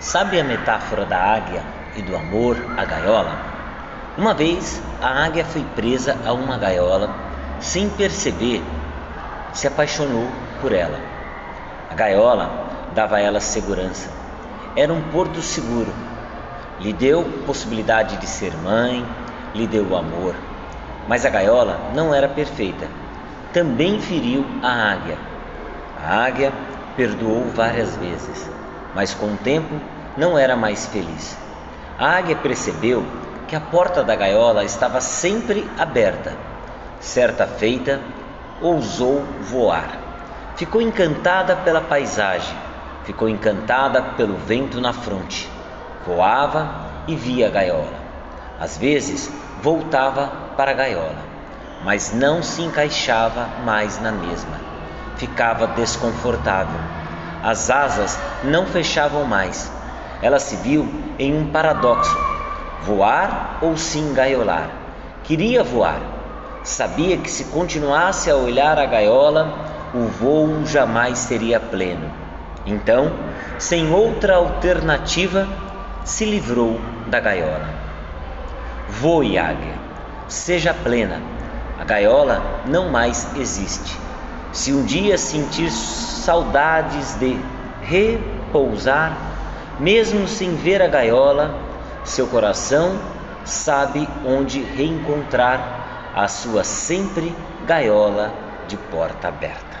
Sabe a metáfora da águia e do amor à gaiola? Uma vez a águia foi presa a uma gaiola, sem perceber, se apaixonou por ela. A gaiola dava a ela segurança, era um porto seguro, lhe deu possibilidade de ser mãe, lhe deu amor. Mas a gaiola não era perfeita, também feriu a águia. A águia perdoou várias vezes mas com o tempo não era mais feliz. A águia percebeu que a porta da gaiola estava sempre aberta. Certa feita, ousou voar. Ficou encantada pela paisagem, ficou encantada pelo vento na fronte. Voava e via a gaiola. Às vezes voltava para a gaiola, mas não se encaixava mais na mesma. Ficava desconfortável as asas não fechavam mais. Ela se viu em um paradoxo: voar ou se engaiolar. Queria voar. Sabia que se continuasse a olhar a gaiola, o voo jamais seria pleno. Então, sem outra alternativa, se livrou da gaiola. Voe, águia, seja plena. A gaiola não mais existe. Se um dia sentir saudades de repousar, mesmo sem ver a gaiola, seu coração sabe onde reencontrar a sua sempre gaiola de porta aberta.